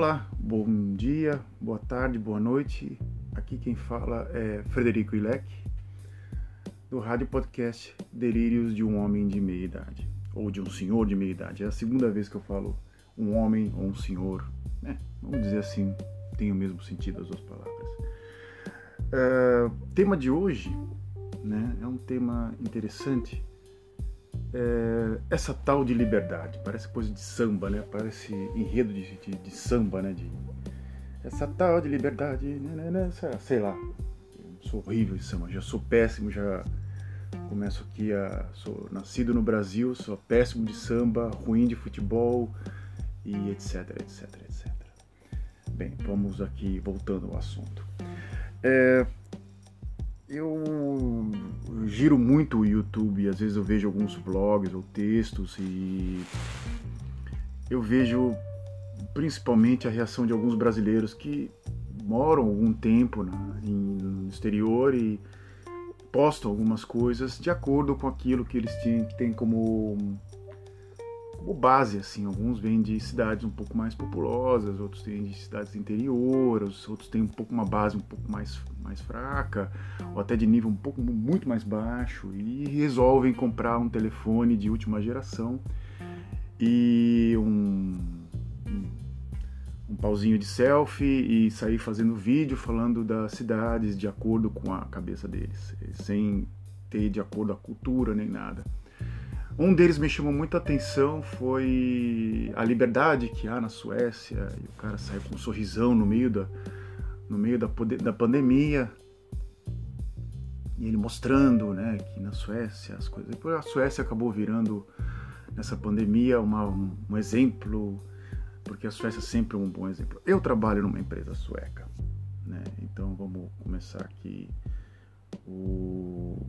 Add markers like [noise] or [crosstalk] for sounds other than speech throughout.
Olá, bom dia, boa tarde, boa noite. Aqui quem fala é Frederico Ilek, do rádio podcast Delírios de um Homem de Meia Idade, ou de um senhor de meia idade. É a segunda vez que eu falo um homem ou um senhor, né? Vamos dizer assim, tem o mesmo sentido as duas palavras. Uh, tema de hoje né, é um tema interessante é, essa tal de liberdade. Parece coisa de samba, né? Parece enredo de, de, de samba, né? De, essa tal de liberdade, né, né, né sei lá. Sou horrível em samba, já sou péssimo, já começo aqui a. Sou nascido no Brasil, sou péssimo de samba, ruim de futebol e etc, etc, etc. Bem, vamos aqui voltando ao assunto. É, eu giro muito o YouTube, às vezes eu vejo alguns blogs ou textos e eu vejo principalmente a reação de alguns brasileiros que moram algum tempo no exterior e postam algumas coisas de acordo com aquilo que eles têm, têm como como base, assim. Alguns vêm de cidades um pouco mais populosas, outros têm de cidades interior, outros têm um pouco uma base um pouco mais, mais fraca, ou até de nível um pouco muito mais baixo, e resolvem comprar um telefone de última geração e um, um, um pauzinho de selfie e sair fazendo vídeo falando das cidades de acordo com a cabeça deles, sem ter de acordo a cultura nem nada. Um deles me chamou muita atenção foi a liberdade que há na Suécia. E o cara saiu com um sorrisão no meio da, no meio da, da pandemia. E ele mostrando né, que na Suécia as coisas. A Suécia acabou virando, nessa pandemia, uma, um, um exemplo, porque a Suécia é sempre um bom exemplo. Eu trabalho numa empresa sueca. Né? Então vamos começar aqui o...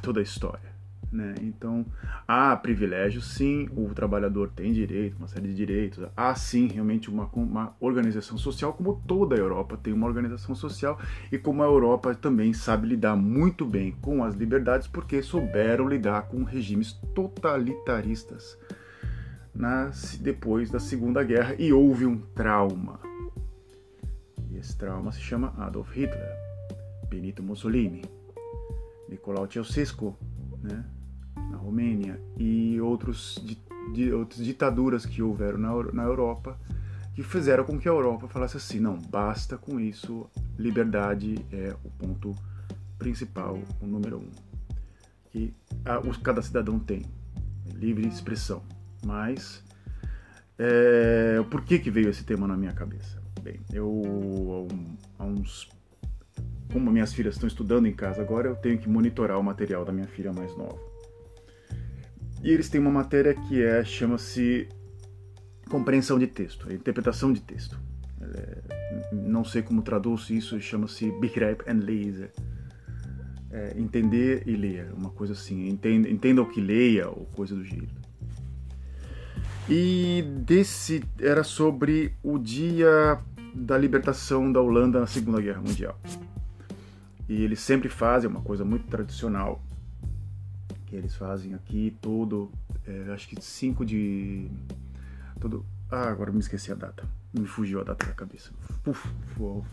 toda a história. Né? Então, há privilégios, sim, o trabalhador tem direito, uma série de direitos. Há, sim, realmente uma, uma organização social, como toda a Europa tem uma organização social, e como a Europa também sabe lidar muito bem com as liberdades, porque souberam lidar com regimes totalitaristas nas, depois da Segunda Guerra, e houve um trauma. E esse trauma se chama Adolf Hitler, Benito Mussolini, Nicolau Ceausescu, né? Romênia e outros, outras ditaduras que houveram na, na Europa que fizeram com que a Europa falasse assim: não, basta com isso, liberdade é o ponto principal, o número um. Que a, o, cada cidadão tem, livre expressão. Mas, é, por que, que veio esse tema na minha cabeça? Bem, eu há uns. Como minhas filhas estão estudando em casa agora, eu tenho que monitorar o material da minha filha mais nova. E eles têm uma matéria que é chama-se compreensão de texto, interpretação de texto. É, não sei como traduz isso, chama-se Begreip and Leser. É, entender e ler, uma coisa assim. Entenda, entenda o que leia, ou coisa do jeito. E desse era sobre o dia da libertação da Holanda na Segunda Guerra Mundial. E eles sempre fazem uma coisa muito tradicional, eles fazem aqui todo, é, acho que 5 de. Todo, ah, agora me esqueci a data. Me fugiu a data da cabeça.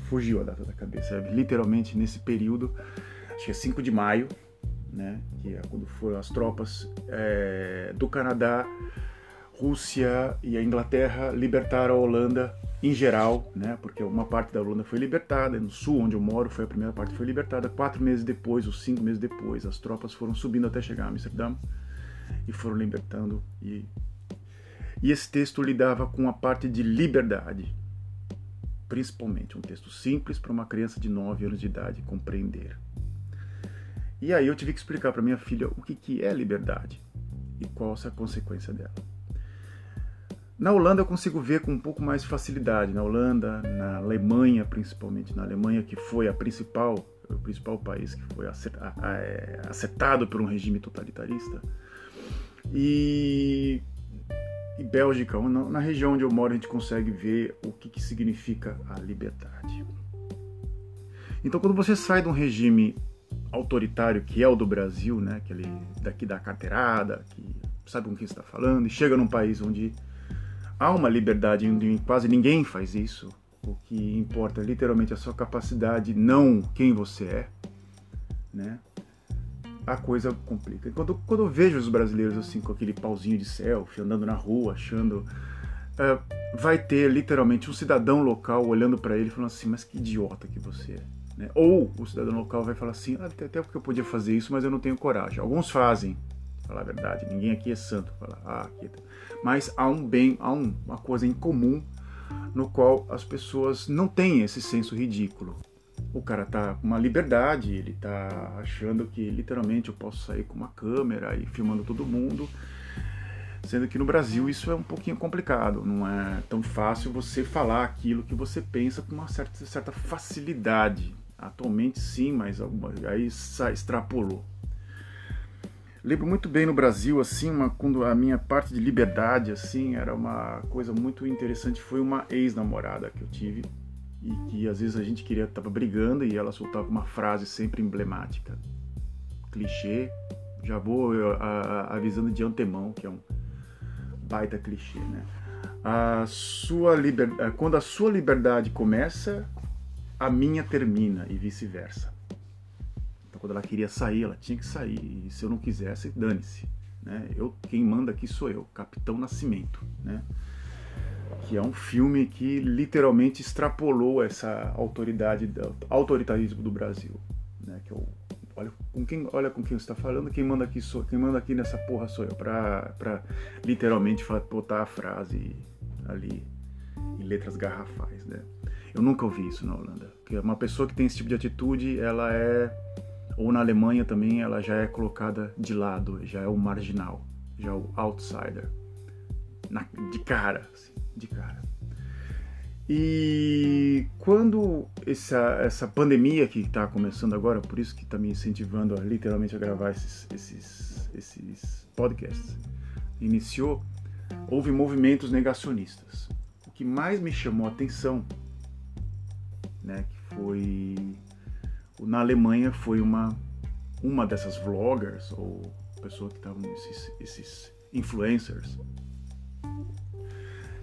Fugiu a data da cabeça. É, literalmente nesse período, acho que é 5 de maio, né? Que é quando foram as tropas é, do Canadá, Rússia e a Inglaterra libertaram a Holanda em geral, né, porque uma parte da Holanda foi libertada, no sul onde eu moro foi a primeira parte que foi libertada, quatro meses depois, ou cinco meses depois, as tropas foram subindo até chegar a Amsterdã e foram libertando. E, e esse texto lidava com a parte de liberdade, principalmente um texto simples para uma criança de 9 anos de idade compreender. E aí eu tive que explicar para minha filha o que, que é liberdade e qual é a consequência dela. Na Holanda eu consigo ver com um pouco mais de facilidade. Na Holanda, na Alemanha, principalmente na Alemanha, que foi a principal, o principal país que foi é, acertado por um regime totalitarista. E, e Bélgica, na, região onde eu moro, a gente consegue ver o que, que significa a liberdade. Então, quando você sai de um regime autoritário que é o do Brasil, né, aquele daqui da carteirada, que sabe com quem está falando, e chega num país onde há uma liberdade onde quase ninguém faz isso. O que importa é literalmente a sua capacidade, não quem você é, né? A coisa complica. Quando, quando eu vejo os brasileiros assim com aquele pauzinho de selfie, andando na rua, achando uh, vai ter literalmente um cidadão local olhando para ele falando assim, mas que idiota que você é. Né? Ou o cidadão local vai falar assim, ah, até porque eu podia fazer isso, mas eu não tenho coragem. Alguns fazem, falar a verdade, ninguém aqui é santo. Falar, ah, aqui tá. Mas há um bem, há um, uma coisa em comum no qual as pessoas não têm esse senso ridículo. O cara tá com uma liberdade, ele tá achando que literalmente eu posso sair com uma câmera e filmando todo mundo Sendo que no Brasil isso é um pouquinho complicado, não é tão fácil você falar aquilo que você pensa com uma certa, certa facilidade. Atualmente sim, mas aí extrapolou. Lembro muito bem no Brasil, assim, uma, quando a minha parte de liberdade, assim, era uma coisa muito interessante. Foi uma ex-namorada que eu tive e que às vezes a gente queria, tava brigando e ela soltava uma frase sempre emblemática, clichê. Já vou eu, a, avisando de antemão que é um baita clichê, né? A sua liber... Eh, quando a sua liberdade começa, a minha termina e vice-versa. Quando ela queria sair, ela tinha que sair. E se eu não quisesse, dane-se. Né? Eu, quem manda aqui sou eu, Capitão Nascimento, né? Que é um filme que literalmente extrapolou essa autoridade, autoritarismo do Brasil, né? Que é o olha com quem, olha com quem você está falando, quem manda aqui sou, quem manda aqui nessa porra sou eu, para literalmente botar a frase ali em letras garrafais, né? Eu nunca ouvi isso na Holanda, porque uma pessoa que tem esse tipo de atitude, ela é ou na Alemanha também, ela já é colocada de lado, já é o marginal, já é o outsider, na, de cara, assim, de cara. E quando essa, essa pandemia que está começando agora, por isso que está me incentivando a literalmente a gravar esses, esses, esses podcasts, iniciou, houve movimentos negacionistas. O que mais me chamou a atenção, né, que foi na Alemanha foi uma uma dessas vloggers ou pessoas que estavam esses, esses influencers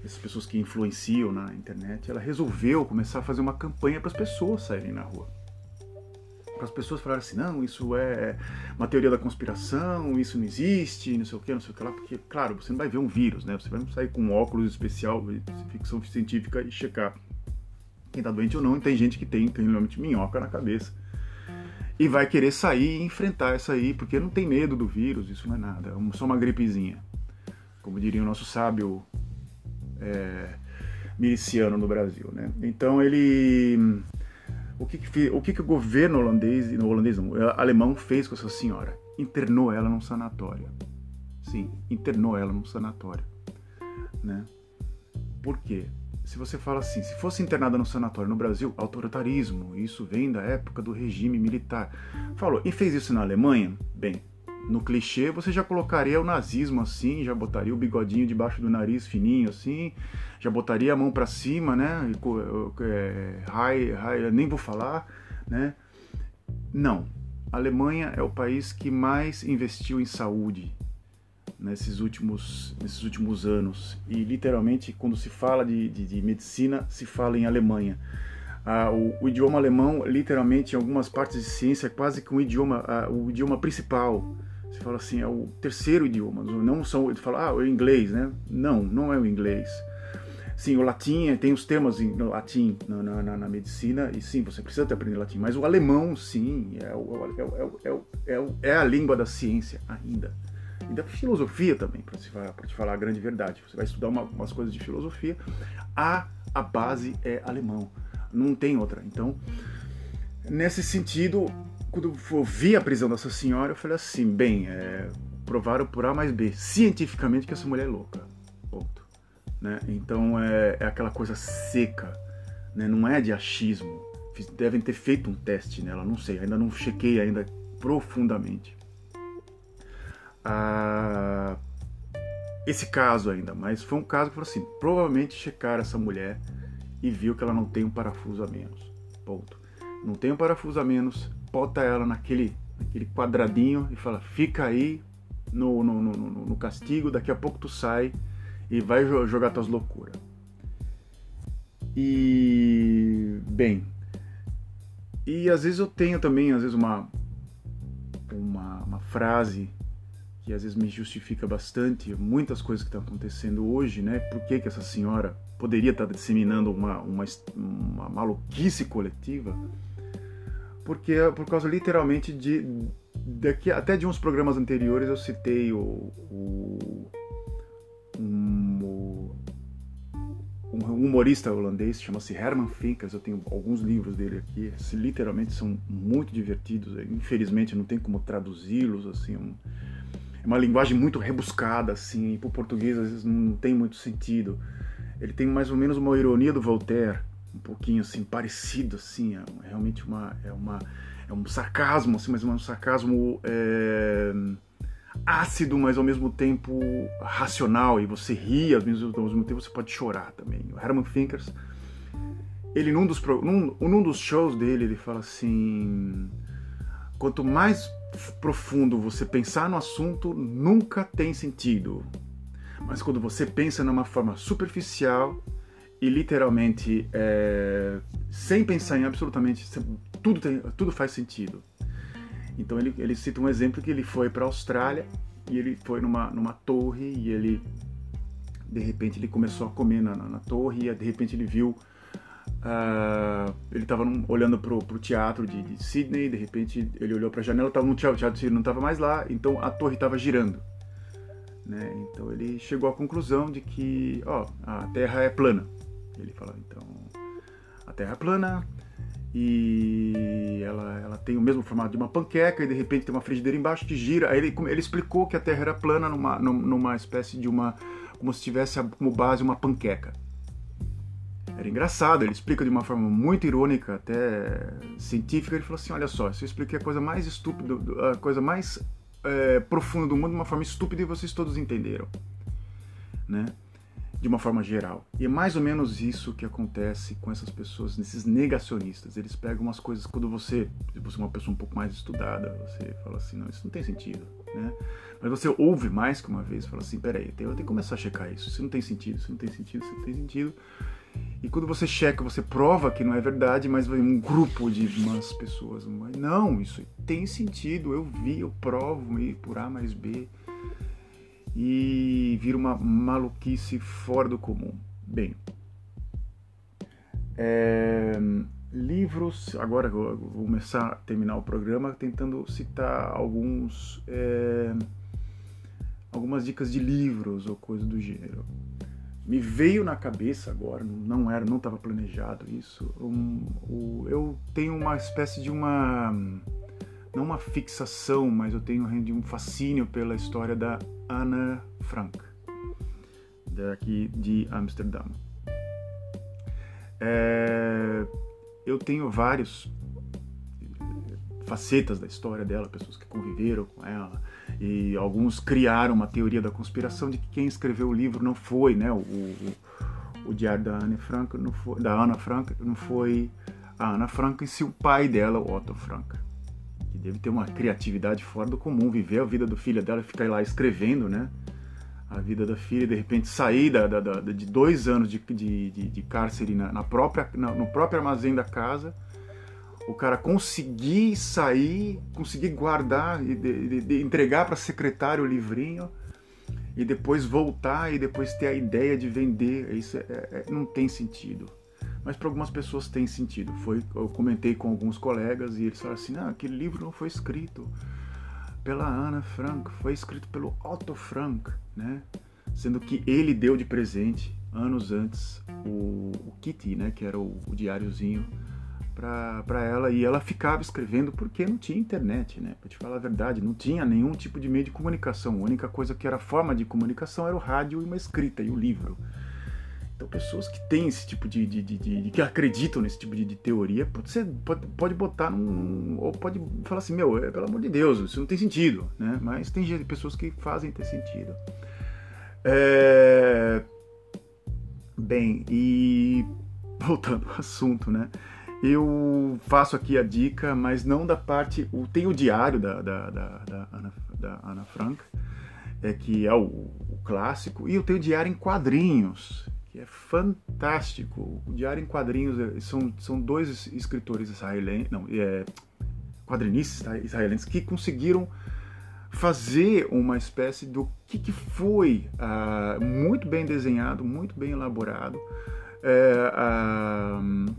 essas pessoas que influenciam na internet, ela resolveu começar a fazer uma campanha para as pessoas saírem na rua. Para as pessoas falarem assim, não, isso é uma teoria da conspiração, isso não existe, não sei o que, não sei o que lá, porque, claro, você não vai ver um vírus, né? Você vai sair com um óculos especial ficção científica e checar quem está doente ou não, e tem gente que tem, tem realmente minhoca na cabeça. E vai querer sair e enfrentar isso aí, porque não tem medo do vírus, isso não é nada, é só uma gripezinha. Como diria o nosso sábio é, miliciano no Brasil. Né? Então ele. O que, que, o que, que o governo holandês, no holandês não, alemão fez com essa senhora? Internou ela num sanatório. Sim, internou ela num sanatório. Né? Por quê? Se você fala assim, se fosse internada no sanatório no Brasil, autoritarismo, isso vem da época do regime militar. Falou, e fez isso na Alemanha? Bem, no clichê, você já colocaria o nazismo assim, já botaria o bigodinho debaixo do nariz fininho assim, já botaria a mão para cima, né? É, nem vou falar, né? Não. A Alemanha é o país que mais investiu em saúde nesses últimos, nesses últimos anos. E literalmente, quando se fala de, de, de medicina, se fala em Alemanha. Ah, o, o, idioma alemão, literalmente, em algumas partes de ciência, é quase que um idioma, ah, o idioma principal. Você fala assim, é o terceiro idioma. Não são, ele fala, ah, o inglês, né? Não, não é o inglês. Sim, o latim, tem os temas em latim na, na, na, medicina, e sim, você precisa aprender latim, mas o alemão, sim, é, o, é, é, é, a língua da ciência ainda. E da filosofia também, para te, te falar a grande verdade. Você vai estudar uma, umas coisas de filosofia, a, a base é alemão, não tem outra. Então, nesse sentido, quando eu vi a prisão dessa senhora, eu falei assim, bem, é, provaram por A mais B, cientificamente, que essa mulher é louca. Ponto. Né? Então é, é, aquela coisa seca, né? não é de achismo. Devem ter feito um teste nela, não sei, ainda não chequei ainda profundamente. Ah, esse caso ainda, mas foi um caso que falou assim, provavelmente checaram essa mulher e viu que ela não tem um parafuso a menos. Ponto. Não tem um parafuso a menos, bota ela naquele, naquele quadradinho e fala: fica aí no, no, no, no castigo, daqui a pouco tu sai e vai jogar tuas loucuras. E bem, e às vezes eu tenho também, às vezes uma uma, uma frase que às vezes me justifica bastante muitas coisas que estão acontecendo hoje, né? Por que, que essa senhora poderia estar disseminando uma, uma, uma maluquice coletiva? Porque é por causa literalmente de daqui até de uns programas anteriores eu citei o, o um, um humorista holandês chama-se Herman Finkers eu tenho alguns livros dele aqui literalmente são muito divertidos infelizmente não tem como traduzi-los assim um, uma linguagem muito rebuscada assim para o português às vezes não tem muito sentido ele tem mais ou menos uma ironia do Voltaire um pouquinho assim parecido assim é realmente uma é uma é um sarcasmo, assim, mas um sarcasmo é, ácido, mas ao mesmo tempo racional, e você ri, ao mesmo, ao mesmo tempo você pode chorar também. O Herman Finkers, ele num dos, num, num dos shows dele, ele fala assim: quanto mais profundo você pensar no assunto, nunca tem sentido. Mas quando você pensa numa forma superficial e literalmente é, sem pensar em absolutamente tudo, tem, tudo faz sentido. Então ele, ele cita um exemplo que ele foi para a Austrália e ele foi numa, numa torre e ele de repente ele começou a comer na, na, na torre e de repente ele viu uh, ele estava olhando pro, pro teatro de, de, Sydney de repente ele olhou para a janela estava no teatro, teatro de não estava mais lá então a torre estava girando né? então ele chegou à conclusão de que ó, a Terra é plana ele falou então a Terra é plana e ela, ela tem o mesmo formato de uma panqueca e de repente tem uma frigideira embaixo que gira. Aí ele, ele explicou que a Terra era plana numa, numa espécie de uma. como se tivesse como base uma panqueca. Era engraçado, ele explica de uma forma muito irônica, até científica. Ele falou assim: Olha só, se eu expliquei a coisa mais estúpida, a coisa mais é, profunda do mundo de uma forma estúpida e vocês todos entenderam. Né? de uma forma geral. E é mais ou menos isso que acontece com essas pessoas, esses negacionistas. Eles pegam umas coisas quando você, se você é uma pessoa um pouco mais estudada, você fala assim, não, isso não tem sentido, né? Mas você ouve mais que uma vez fala assim, peraí, eu tenho que começar a checar isso. Isso não tem sentido, isso não tem sentido, isso não tem sentido. E quando você checa, você prova que não é verdade, mas vem um grupo de umas pessoas, não, isso tem sentido, eu vi, eu provo, e por A mais B e vira uma maluquice fora do comum. Bem, é, livros. Agora eu vou começar a terminar o programa tentando citar alguns. É, algumas dicas de livros ou coisa do gênero. Me veio na cabeça agora, não era, não estava planejado isso. Um, eu tenho uma espécie de uma não uma fixação, mas eu tenho um fascínio pela história da Ana Frank, daqui de Amsterdã. É, eu tenho vários facetas da história dela, pessoas que conviveram com ela, e alguns criaram uma teoria da conspiração de que quem escreveu o livro não foi, né, o, o, o diário da Ana Frank, não foi, da Ana Frank, não foi a Ana Frank, e sim o pai dela, o Otto Frank que deve ter uma criatividade fora do comum, viver a vida do filho dela, ficar lá escrevendo, né? A vida da filha, de repente sair da, da, da de dois anos de, de, de, de cárcere na, na própria, na, no próprio armazém da casa, o cara conseguir sair, conseguir guardar e de, de entregar para secretário o livrinho e depois voltar e depois ter a ideia de vender, isso é, é, não tem sentido mas para algumas pessoas tem sentido. Foi, eu comentei com alguns colegas e eles falaram assim: ah, aquele livro não foi escrito pela Ana Frank, foi escrito pelo Otto Frank, né? Sendo que ele deu de presente anos antes o, o Kitty, né? Que era o, o diáriozinho para ela e ela ficava escrevendo porque não tinha internet, né? Para te falar a verdade, não tinha nenhum tipo de meio de comunicação. A única coisa que era forma de comunicação era o rádio e uma escrita e o livro. Então, pessoas que têm esse tipo de, de, de, de que acreditam nesse tipo de, teoria, ser, pode, pode botar num. ou pode falar assim: meu, é, pelo amor de Deus, isso não tem sentido, né? Mas tem pessoas que fazem ter sentido. É... Bem, e [laughs] voltando ao assunto, né? Eu faço aqui a dica, mas não da parte. Tem o diário da, da, da, da Ana, da Ana Frank, é, que é o, clássico, e eu tenho Diário em Quadrinhos, que é fantástico. O Diário em Quadrinhos é, são, são dois escritores israelenses, não, é, quadrinistas israelenses que conseguiram fazer uma espécie do que, que foi uh, muito bem desenhado, muito bem elaborado. Uh,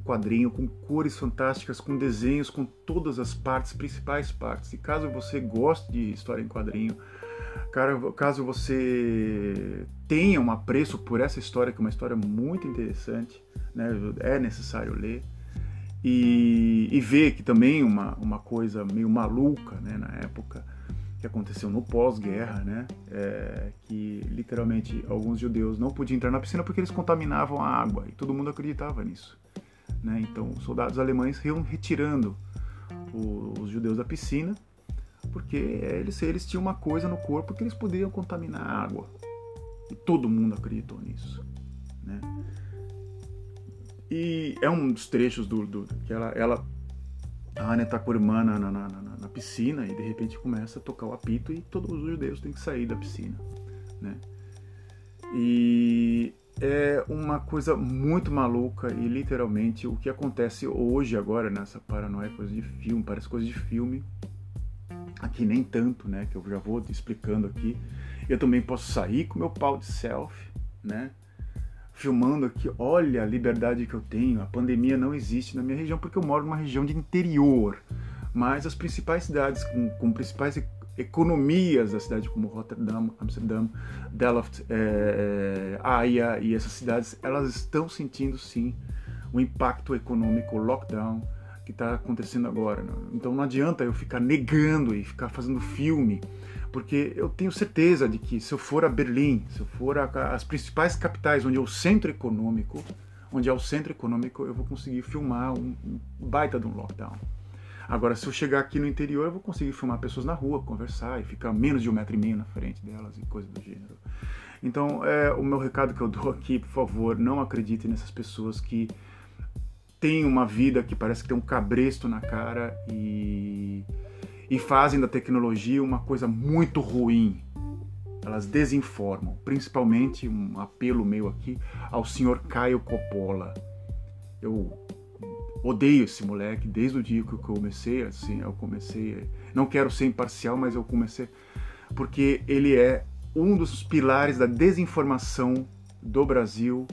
quadrinho com cores fantásticas, com desenhos, com todas as partes, principais partes. E caso você goste de história em quadrinho, caso você tenha um apreço por essa história, que é uma história muito interessante, né, é necessário ler. E, e ver que também uma, uma coisa meio maluca né, na época, que aconteceu no pós-guerra, né, é, que literalmente alguns judeus não podiam entrar na piscina porque eles contaminavam a água e todo mundo acreditava nisso. Né? Então, soldados alemães iam retirando os judeus da piscina porque eles, eles tinham uma coisa no corpo que eles podiam contaminar a água. E todo mundo acreditou nisso. Né? E é um dos trechos do, do que ela, ela a está com a irmã na, na, na, na, piscina e de repente começa a tocar o apito e todos os judeus têm que sair da piscina, né? E é uma coisa muito maluca e literalmente o que acontece hoje agora nessa paranoia coisa de filme, parece coisa de filme. Aqui nem tanto, né? Que eu já vou explicando aqui. Eu também posso sair com meu pau de selfie, né? filmando aqui, olha a liberdade que eu tenho. A pandemia não existe na minha região porque eu moro numa região de interior. Mas as principais cidades com, com principais economias da cidade como Rotterdam, Amsterdã, Delft, é, Haia e essas cidades, elas estão sentindo sim o impacto econômico, o lockdown que está acontecendo agora. Então não adianta eu ficar negando e ficar fazendo filme porque eu tenho certeza de que se eu for a Berlim, se eu for às principais capitais onde é o centro econômico, onde é o centro econômico, eu vou conseguir filmar um baita de um lockdown. Agora, se eu chegar aqui no interior, eu vou conseguir filmar pessoas na rua, conversar e ficar menos de um metro e meio na frente delas e coisa do gênero. Então, é, o meu recado que eu [laughs] dou aqui, por favor, não acredite nessas pessoas que têm uma vida que parece que tem um cabresto na cara e e fazem da tecnologia uma coisa muito ruim. Elas desinformam, principalmente um apelo meu aqui ao senhor Caio Coppola. Eu odeio esse moleque desde o dia que eu comecei, assim, eu comecei, não quero ser imparcial, mas eu comecei porque ele é um dos pilares da desinformação do Brasil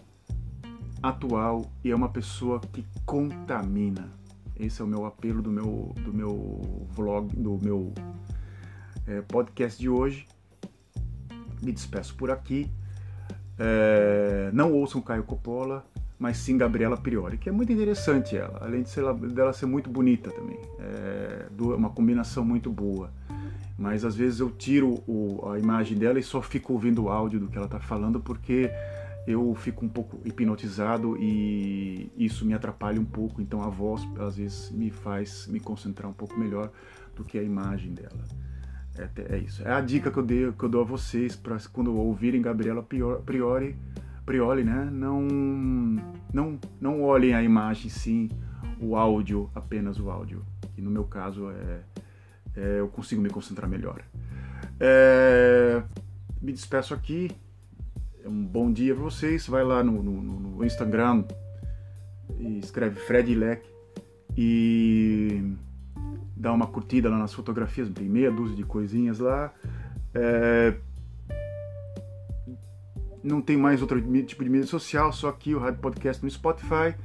atual e é uma pessoa que contamina. Esse é o meu apelo do meu, do meu vlog, do meu é, podcast de hoje. Me despeço por aqui. É, não ouçam Caio Coppola, mas sim Gabriela Priori, que é muito interessante ela, além de ser, dela ser muito bonita também. É uma combinação muito boa. Mas às vezes eu tiro o, a imagem dela e só fico ouvindo o áudio do que ela está falando, porque eu fico um pouco hipnotizado e isso me atrapalha um pouco, então a voz às vezes me faz me concentrar um pouco melhor do que a imagem dela. É, é isso. É a dica que eu, dei, que eu dou a vocês para quando ouvirem Gabriela Priori, Prioli, né? Não, não, não olhem a imagem, sim, o áudio, apenas o áudio. Que no meu caso é, é eu consigo me concentrar melhor. É, me despeço aqui um bom dia para vocês. Vai lá no, no, no, Instagram e escreve Fred Leck e dá uma curtida lá nas fotografias. Tem meia dúzia de coisinhas lá. É... Não tem mais outro tipo de mídia social, só aqui o Rádio Podcast no Spotify.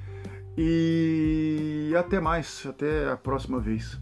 E até mais, até a próxima vez.